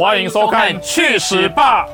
欢迎收看《去史吧》。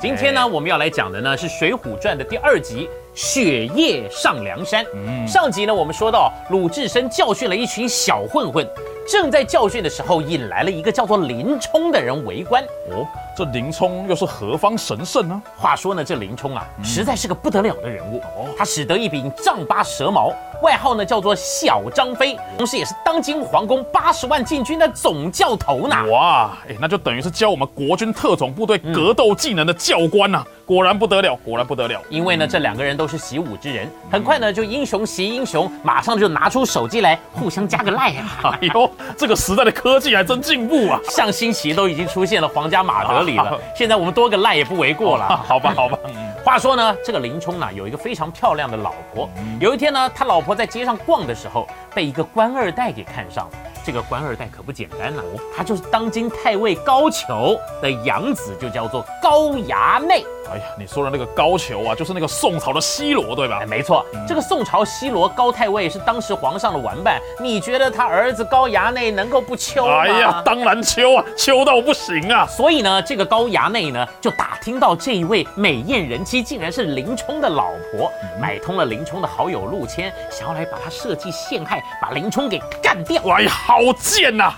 今天呢，我们要来讲的呢是《水浒传》的第二集《雪夜上梁山》。上集呢，我们说到鲁智深教训了一群小混混，正在教训的时候，引来了一个叫做林冲的人围观。哦，这林冲又是何方神圣呢？话说呢，这林冲啊，实在是个不得了的人物。哦他使得一柄丈八蛇矛，外号呢叫做小张飞，同时也是当今皇宫八十万禁军的总教头呢。哇，哎，那就等于是教我们国军特种部队格斗技能的教官呐！果然不得了，果然不得了。因为呢，这两个人都是习武之人，很快呢就英雄惜英雄，马上就拿出手机来互相加个赖啊！哎呦，这个时代的科技还真进步啊！像新奇都已经出现了皇家马德里了，现在我们多个赖也不为过了。好吧，好吧。话说呢，这个林冲呢有一个非常漂亮的老婆。有一天呢，他老婆在街上逛的时候，被一个官二代给看上了。这个官二代可不简单呐，他就是当今太尉高俅的养子，就叫做高衙内。哎呀，你说的那个高俅啊，就是那个宋朝的西罗，对吧？哎，没错，这个宋朝西罗高太尉是当时皇上的玩伴。你觉得他儿子高衙内能够不秋吗？哎呀，当然秋啊，秋到不行啊。所以呢，这个高衙内呢，就打听到这一位美艳人妻竟然是林冲的老婆，买通了林冲的好友陆谦，想要来把他设计陷害，把林冲给干掉。哎呀，好贱呐！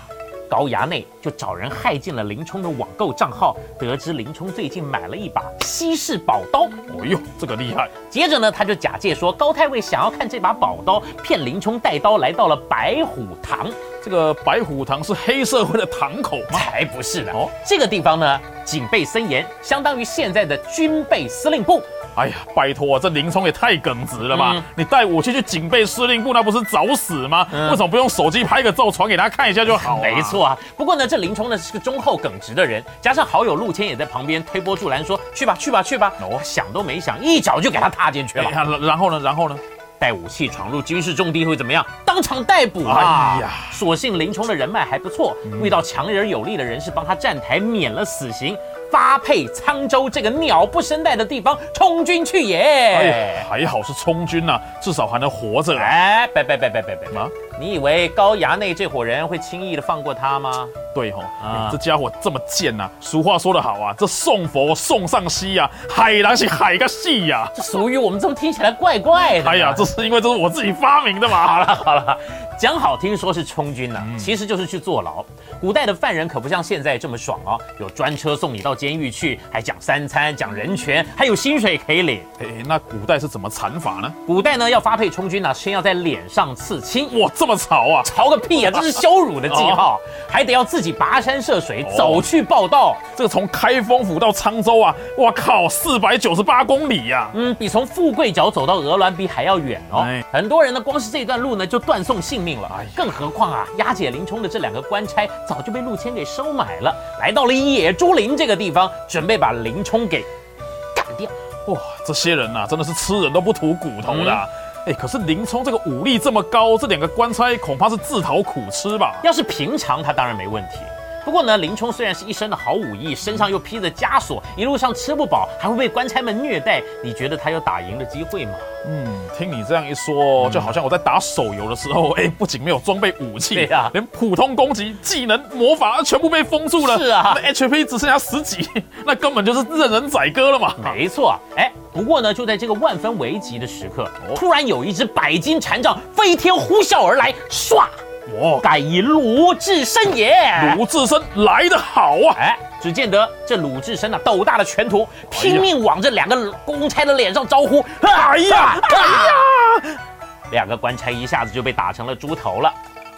高衙内就找人害进了林冲的网购账号，得知林冲最近买了一把稀世宝刀。哎呦，这个厉害！接着呢，他就假借说高太尉想要看这把宝刀，骗林冲带刀来到了白虎堂。这个白虎堂是黑社会的堂口吗？才不是呢！哦，这个地方呢，警备森严，相当于现在的军备司令部。哎呀，拜托，这林冲也太耿直了吧！你带武器去警备司令部，那不是找死吗？为什么不用手机拍个照传给他看一下就好？没错啊。不过呢，这林冲呢是个忠厚耿直的人，加上好友陆谦也在旁边推波助澜，说去吧，去吧，去吧。我想都没想，一脚就给他踏进去了。然后呢？然后呢？带武器闯入军事重地会怎么样？当场逮捕啊！哎呀，所幸林冲的人脉还不错，遇到强而有力的人士帮他站台，免了死刑。发配沧州这个鸟不生蛋的地方，充军去也。哎，还好是充军呐，至少还能活着。哎，别别别别别别！吗？你以为高衙内这伙人会轻易的放过他吗？对吼，这家伙这么贱呐！俗话说得好啊，这送佛送上西呀，海南是海个戏呀。这俗语我们怎么听起来怪怪的？哎呀，这是因为这是我自己发明的嘛。好了好了。讲好听说是充军呢，其实就是去坐牢。古代的犯人可不像现在这么爽哦，有专车送你到监狱去，还讲三餐、讲人权，还有薪水可以领。哎，那古代是怎么残法呢？古代呢要发配充军呢，先要在脸上刺青。哇，这么潮啊！潮个屁啊！这是羞辱的记号，还得要自己跋山涉水走去报道。这个从开封府到沧州啊，我靠，四百九十八公里呀！嗯，比从富贵角走到鹅銮鼻还要远哦。很多人呢，光是这段路呢就断送性命。了。哎，更何况啊，押解林冲的这两个官差早就被陆谦给收买了，来到了野猪林这个地方，准备把林冲给干掉。哇，这些人呐，真的是吃人都不吐骨头的。哎，可是林冲这个武力这么高，这两个官差恐怕是自讨苦吃吧？要是平常，他当然没问题。不过呢，林冲虽然是一身的好武艺，身上又披着枷锁，一路上吃不饱，还会被官差们虐待。你觉得他有打赢的机会吗？嗯，听你这样一说，就好像我在打手游的时候，哎，不仅没有装备武器，对呀，连普通攻击、技能、魔法全部被封住了。是啊，那 HP 只剩下十几，那根本就是任人宰割了嘛。没错，哎，不过呢，就在这个万分危急的时刻，突然有一只百斤禅杖飞天呼啸而来，唰！我盖以鲁智深也，鲁智深来得好啊！哎，只见得这鲁智深啊，斗大的拳头拼命往这两个公差的脸上招呼。哎呀，哎呀，两个官差一下子就被打成了猪头了。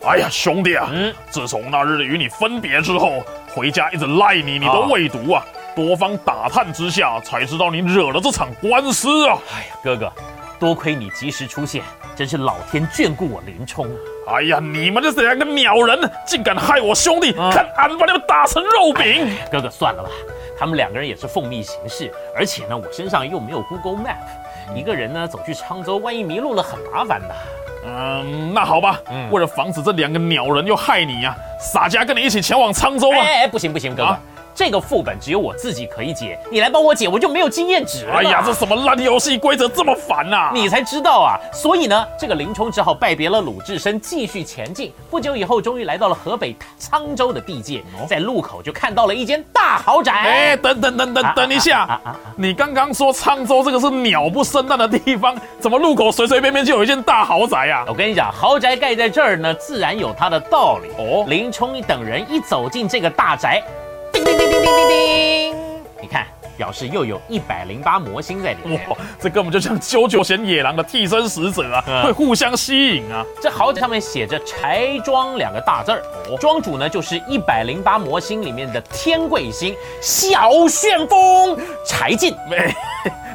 哎呀，兄弟啊，嗯，自从那日与你分别之后，回家一直赖你，你都未读啊。多方打探之下，才知道你惹了这场官司啊。哎呀，哥哥，多亏你及时出现。真是老天眷顾我林冲！哎呀，你们这两个鸟人，竟敢害我兄弟！看俺把你们打成肉饼！哥哥，算了吧，他们两个人也是奉命行事，而且呢，我身上又没有 Google Map，一个人呢走去沧州，万一迷路了，很麻烦的。嗯，那好吧，为了防止这两个鸟人又害你呀，洒家跟你一起前往沧州啊！哎，不行不行，哥哥。这个副本只有我自己可以解，你来帮我解，我就没有经验值了。哎呀，这什么烂游戏规则这么烦呐？你才知道啊！所以呢，这个林冲只好拜别了鲁智深，继续前进。不久以后，终于来到了河北沧州的地界，在路口就看到了一间大豪宅。哎，等等等等等一下，你刚刚说沧州这个是鸟不生蛋的地方，怎么路口随随便便就有一间大豪宅啊？我跟你讲，豪宅盖在这儿呢，自然有它的道理。哦，林冲等人一走进这个大宅，叮叮叮叮叮叮，你看。表示又有一百零八魔星在里面，哇，这根本就像九九贤野狼的替身使者啊，会互相吸引啊。这豪宅上面写着“柴庄”两个大字儿，庄主呢就是一百零八魔星里面的天贵星小旋风柴进。没，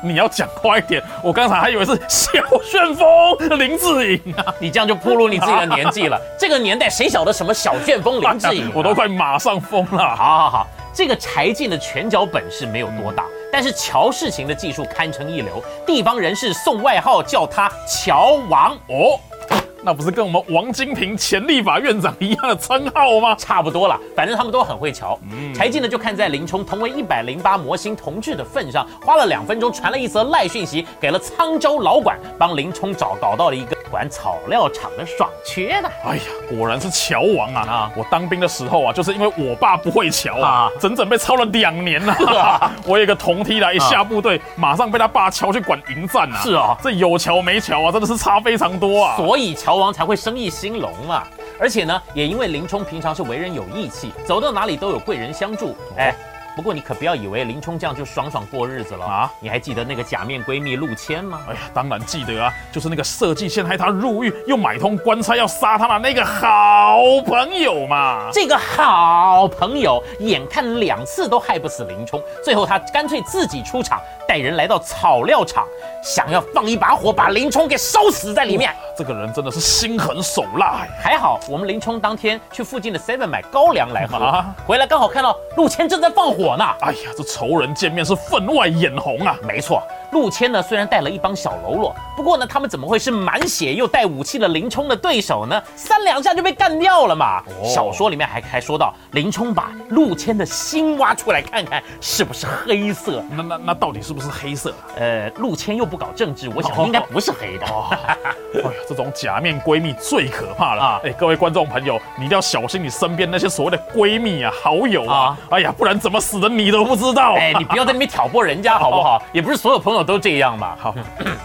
你要讲快点，我刚才还以为是小旋风林志颖啊，你这样就暴露你自己的年纪了。这个年代谁晓得什么小旋风林志颖？我都快马上疯了。好好好。这个柴进的拳脚本事没有多大，但是乔世情的技术堪称一流，地方人士送外号叫他乔王哦。那不是跟我们王金平前立法院长一样的称号吗？差不多了，反正他们都很会瞧。柴进呢，就看在林冲同为一百零八魔星同志的份上，花了两分钟传了一则赖讯息给了沧州老管，帮林冲找搞到了一个管草料场的爽缺的。哎呀，果然是乔王啊！啊，我当兵的时候啊，就是因为我爸不会瞧啊，整整被操了两年呢。我有个同梯来一下部队，马上被他爸瞧去管营战啊。是啊，这有桥没桥啊，真的是差非常多啊。所以乔。乔王才会生意兴隆嘛，而且呢，也因为林冲平常是为人有义气，走到哪里都有贵人相助。哎。不过你可不要以为林冲这样就爽爽过日子了啊！你还记得那个假面闺蜜陆谦吗？哎呀，当然记得啊，就是那个设计陷害他入狱，又买通官差要杀他的那个好朋友嘛。这个好朋友眼看两次都害不死林冲，最后他干脆自己出场，带人来到草料场，想要放一把火把林冲给烧死在里面。这个人真的是心狠手辣。还好我们林冲当天去附近的 Seven 买高粱来喝，回来刚好看到陆谦正在放火。呢？哎呀，这仇人见面是分外眼红啊！没错。陆谦呢，虽然带了一帮小喽啰，不过呢，他们怎么会是满血又带武器的林冲的对手呢？三两下就被干掉了嘛！小说里面还还说到，林冲把陆谦的心挖出来看看是不是黑色。那那那到底是不是黑色？呃，陆谦又不搞政治，我想应该不是黑的。哎呀，这种假面闺蜜最可怕了啊！哎，各位观众朋友，你一定要小心你身边那些所谓的闺蜜啊、好友啊！哎呀，不然怎么死的你都不知道。哎，你不要在那边挑拨人家好不好？也不是所有朋友。都这样嘛？好，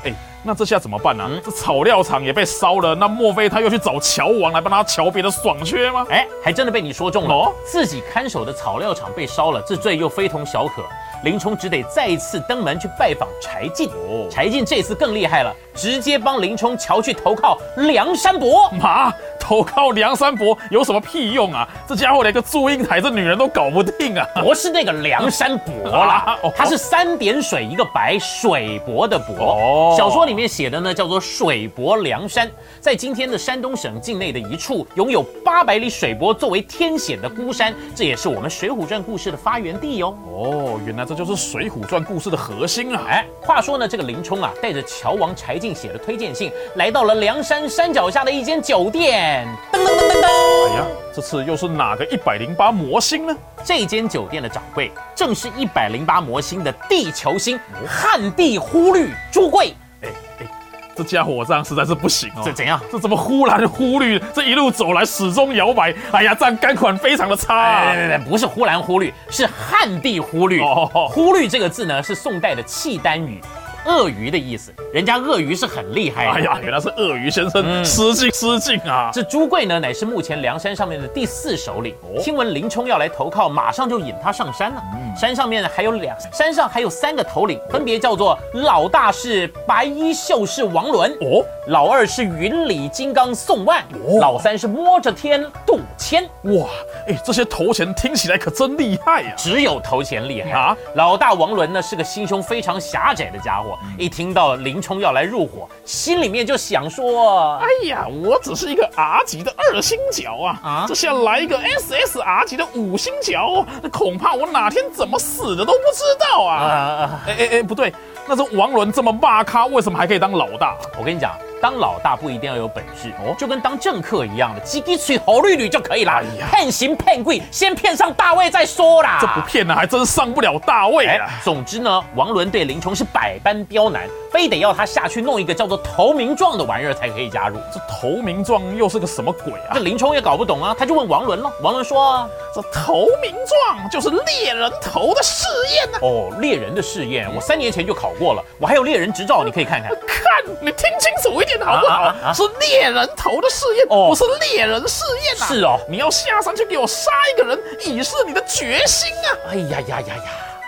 哎，那这下怎么办呢？这草料场也被烧了，那莫非他又去找乔王来帮他瞧别的爽缺吗？哎，还真的被你说中了，哦自己看守的草料场被烧了，这罪又非同小可。林冲只得再一次登门去拜访柴进。哦，柴进这次更厉害了，直接帮林冲瞧去投靠梁山伯。妈！投靠梁山伯有什么屁用啊？这家伙连个祝英台这女人都搞不定啊！不是那个梁山伯啦，他是三点水一个白水伯的伯。哦小说里面写的呢叫做水泊梁山，在今天的山东省境内的一处拥有八百里水泊作为天险的孤山，这也是我们水浒传故事的发源地哦。哦，原来这就是水浒传故事的核心啊！哎，话说呢，这个林冲啊，带着乔王柴进写的推荐信，来到了梁山山脚下的一间酒店。噔噔噔噔噔！哎呀，这次又是哪个一百零八魔星呢？这间酒店的掌柜正是一百零八魔星的地球星汉地忽律朱贵。哎哎，这家伙这样实在是不行哦！这怎样？这怎么忽蓝忽绿？这一路走来始终摇摆。哎呀，这样肝款非常的差。不是忽蓝忽绿，是汉地忽律。忽律这个字呢，是宋代的契丹语。鳄鱼的意思，人家鳄鱼是很厉害。哎呀，原来是鳄鱼先生，失敬失敬啊！这朱贵呢，乃是目前梁山上面的第四首领。听闻林冲要来投靠，马上就引他上山了。山上面还有两，山上还有三个头领，分别叫做老大是白衣秀士王伦，哦，老二是云里金刚宋万，老三是摸着天杜迁。哇，哎，这些头衔听起来可真厉害呀！只有头衔厉害啊！老大王伦呢，是个心胸非常狭窄的家伙。一听到林冲要来入伙，心里面就想说：“哎呀，我只是一个 R 级的二星角啊，啊，这下来一个 SSR 级的五星角，那恐怕我哪天怎么死的都不知道啊！”哎哎哎，不对，那这王伦这么骂咖，为什么还可以当老大？我跟你讲，当老大不一定要有本事哦，就跟当政客一样的，几滴水猴绿绿就可以啦。哎呀，骗行骗贵，先骗上大位再说啦。这不骗呢，还真上不了大位啊。总之呢，王伦对林冲是百般刁难，非得要他下去弄一个叫做投名状的玩意儿才可以加入。这投名状又是个什么鬼啊？这林冲也搞不懂啊，他就问王伦了。王伦说：“这投名状就是猎人头的试验呢。”哦，猎人的试验，我三年前就考过了，我还有猎人执照，你可以看看。看，你听清楚一点好不好？是猎人头的试验，不是猎人试验啊！是哦，你要下山去给我杀一个人，以示你的决心啊！哎呀呀呀呀！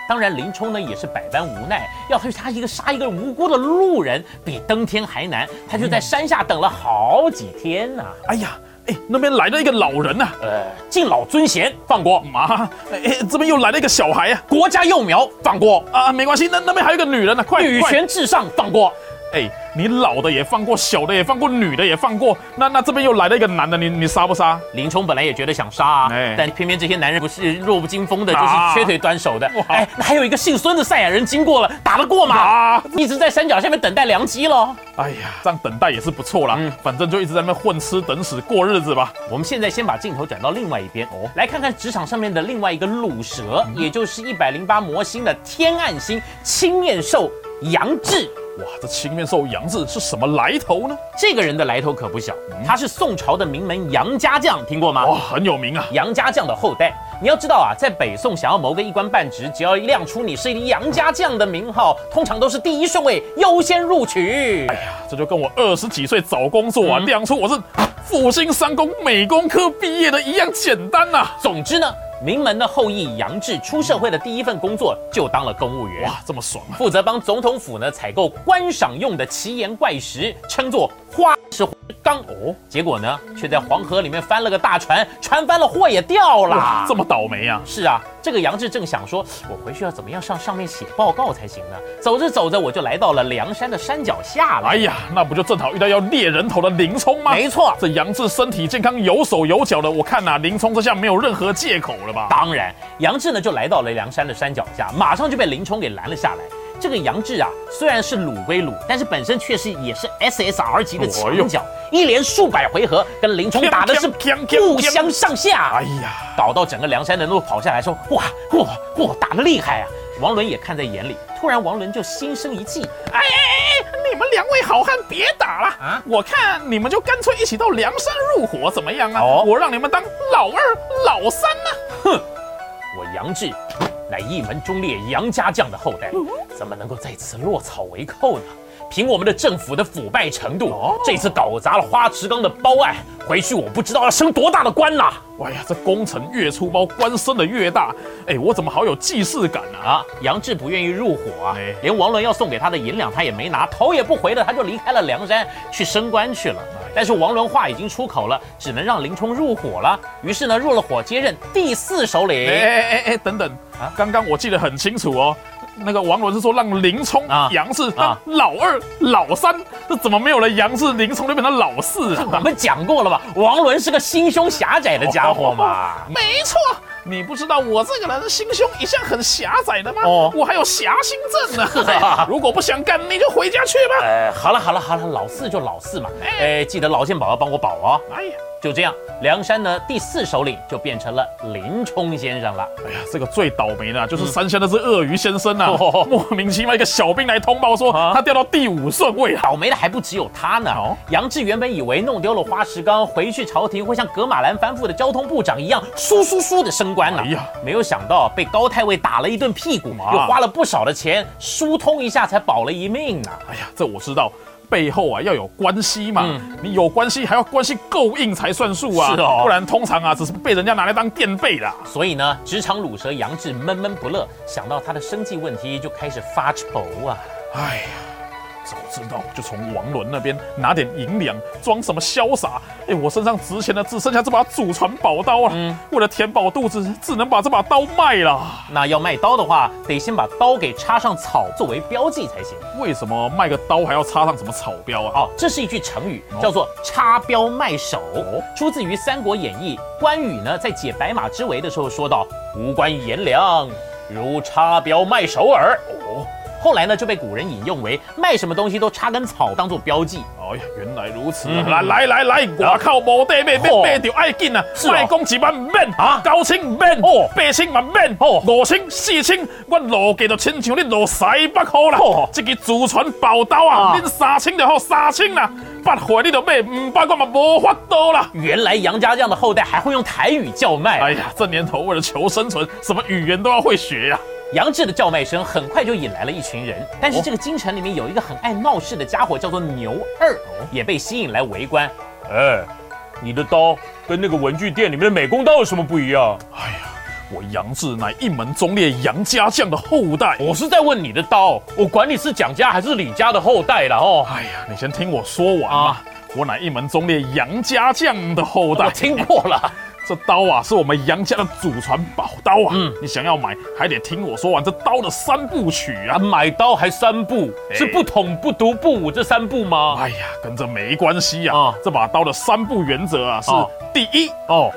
当然，林冲呢也是百般无奈，要他杀一个杀一个无辜的路人，比登天还难。他就在山下等了好几天呢。哎呀，哎，那边来了一个老人呐，呃，敬老尊贤，放过。妈，哎，这边又来了一个小孩呀，国家幼苗，放过。啊，没关系，那那边还有个女人呢，快，女权至上，放过。哎，你老的也放过，小的也放过，女的也放过。那那这边又来了一个男的，你你杀不杀？林冲本来也觉得想杀啊，但偏偏这些男人不是弱不禁风的，就是缺腿短手的。哎，那还有一个姓孙的赛亚人经过了，打得过吗？啊一直在山脚下面等待良机喽。哎呀，这样等待也是不错啦。嗯，反正就一直在那边混吃等死过日子吧。我们现在先把镜头转到另外一边哦，来看看职场上面的另外一个卤蛇，也就是一百零八魔星的天暗星青面兽杨志。哇，这青面兽杨志是什么来头呢？这个人的来头可不小，他是宋朝的名门杨家将，听过吗？哇，很有名啊！杨家将的后代，你要知道啊，在北宋想要谋个一官半职，只要亮出你是杨家将的名号，通常都是第一顺位，优先录取。哎呀，这就跟我二十几岁找工作啊，亮出我是复兴三公美工科毕业的一样简单呐。总之呢。名门的后裔杨志出社会的第一份工作就当了公务员，哇，这么爽啊！负责帮总统府呢采购观赏用的奇岩怪石，称作花是刚哦。结果呢，却在黄河里面翻了个大船，船翻了，货也掉了，这么倒霉啊！是啊，这个杨志正想说，我回去要怎么样上上面写报告才行呢？走着走着，我就来到了梁山的山脚下了。哎呀，那不就正好遇到要猎人头的林冲吗？没错，这杨志身体健康，有手有脚的，我看呐，林冲这下没有任何借口了吧。当然，杨志呢就来到了梁山的山脚下，马上就被林冲给拦了下来。这个杨志啊，虽然是鲁归鲁，但是本身确实也是 SSR 级的强角，一连数百回合跟林冲打的是不相上下。哎呀，搞到整个梁山人都跑下来说：哇哇哇，打得厉害啊！王伦也看在眼里，突然王伦就心生一计：哎哎哎，你们两位好汉别打了啊！我看你们就干脆一起到梁山入伙怎么样啊？我让你们当老二、老三呢！哼，我杨志。乃一门忠烈杨家将的后代，怎么能够在此落草为寇呢？凭我们的政府的腐败程度，这次搞砸了花池岗的包案，回去我不知道要升多大的官啦！哎呀，这工程越粗包，官升的越大。哎，我怎么好有既视感呢？啊，杨志不愿意入伙啊，连王伦要送给他的银两他也没拿，头也不回的他就离开了梁山去升官去了。但是王伦话已经出口了，只能让林冲入伙了。于是呢，入了伙接任第四首领。哎哎哎哎，等等啊，刚刚我记得很清楚哦。那个王伦是说让林冲、杨氏当老二、老三，这怎么没有了杨氏、林冲就变成老四啊？我们讲过了吧？王伦是个心胸狭窄的家伙嘛。没错，你不知道我这个人心胸一向很狭窄的吗？哦，我还有狭心症呢。如果不想干，你就回家去吧。哎，好了好了好了，老四就老四嘛。哎，记得老健宝要帮我保哦。哎呀。就这样，梁山呢第四首领就变成了林冲先生了。哎呀，这个最倒霉的，就是山下那只鳄鱼先生呐，莫名其妙一个小兵来通报说他掉到第五顺位倒霉的还不只有他呢。杨志原本以为弄丢了花石纲，回去朝廷会像格马兰翻覆的交通部长一样，嗖嗖嗖的升官了。哎呀，没有想到被高太尉打了一顿屁股，又花了不少的钱疏通一下才保了一命呢。哎呀，这我知道。背后啊要有关系嘛，你有关系还要关系够硬才算数啊，是哦，不然通常啊只是被人家拿来当垫背的。所以呢，职场卤蛇杨志闷闷不乐，想到他的生计问题就开始发愁啊。哎呀。早知道就从王伦那边拿点银两，装什么潇洒？哎，我身上值钱的只剩下这把祖传宝刀啊！嗯，为了填饱肚子，只能把这把刀卖了。那要卖刀的话，得先把刀给插上草作为标记才行。为什么卖个刀还要插上什么草标啊？哦，这是一句成语，叫做插标卖首，出自于《三国演义》。关羽呢，在解白马之围的时候说道：“无关颜良，如插标卖首耳。”哦。后来呢就被古人引用为卖什么东西都插根草当做标记。哎呀，原来如此！来来来来，我靠，无地买买买就爱紧啊！卖讲一万免啊，九千免哦，八千万免哦，五千四千，我落价就亲像你落西北好啦！这个祖传宝刀啊，恁三千就好三千啦，八回你就买，唔八我嘛无法多啦！原来杨家将的后代还会用台语叫卖。哎呀，这年头为了求生存，什么语言都要会学呀！杨志的叫卖声很快就引来了一群人，但是这个京城里面有一个很爱闹事的家伙，叫做牛二，也被吸引来围观。哎，你的刀跟那个文具店里面的美工刀有什么不一样？哎呀，我杨志乃一门忠烈杨家将的后代。我是在问你的刀，我管你是蒋家还是李家的后代了哦。哎呀，你先听我说完嘛。我乃一门忠烈杨家将的后代。我听过了。这刀啊，是我们杨家的祖传宝刀啊！嗯，你想要买，还得听我说完这刀的三部曲啊！买刀还三步，是不捅不毒不武这三步吗？哎呀，跟这没关系呀！这把刀的三步原则啊，是第一哦，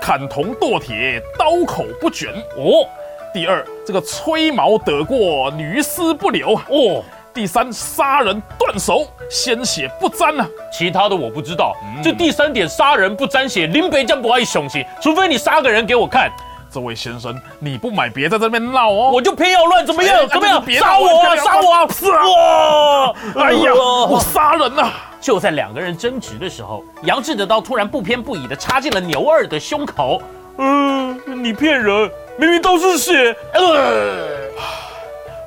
砍铜剁铁，刀口不卷哦；第二，这个吹毛得过，驴丝不留哦。第三，杀人断手，鲜血不沾啊！其他的我不知道。这第三点，杀人不沾血，林北将不爱雄心，除非你杀个人给我看。这位先生，你不买，别在这边闹哦！我就偏要乱，怎么样？怎么样？杀我啊！杀我啊！是啊！哎呀，我杀人呐！就在两个人争执的时候，杨志的刀突然不偏不倚的插进了牛二的胸口。嗯，你骗人，明明都是血。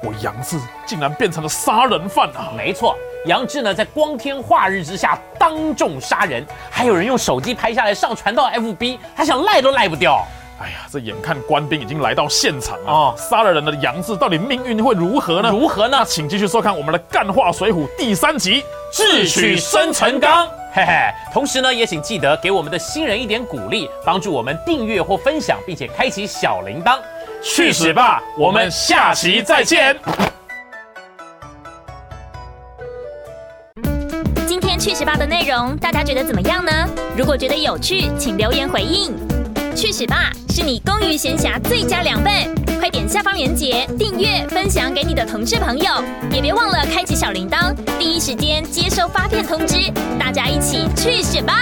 我杨志竟然变成了杀人犯啊！没错，杨志呢在光天化日之下当众杀人，还有人用手机拍下来上传到 FB，他想赖都赖不掉。哎呀，这眼看官兵已经来到现场啊，杀了人的杨志到底命运会如何呢？如何呢？请继续收看我们的《干化水浒》第三集《智取生辰纲》。嘿嘿，同时呢，也请记得给我们的新人一点鼓励，帮助我们订阅或分享，并且开启小铃铛。去死吧！我们下期再见。今天去死吧的内容，大家觉得怎么样呢？如果觉得有趣，请留言回应。去死吧是你公余闲暇最佳良伴，快点下方链接订阅分享给你的同事朋友，也别忘了开启小铃铛，第一时间接收发片通知。大家一起去死吧！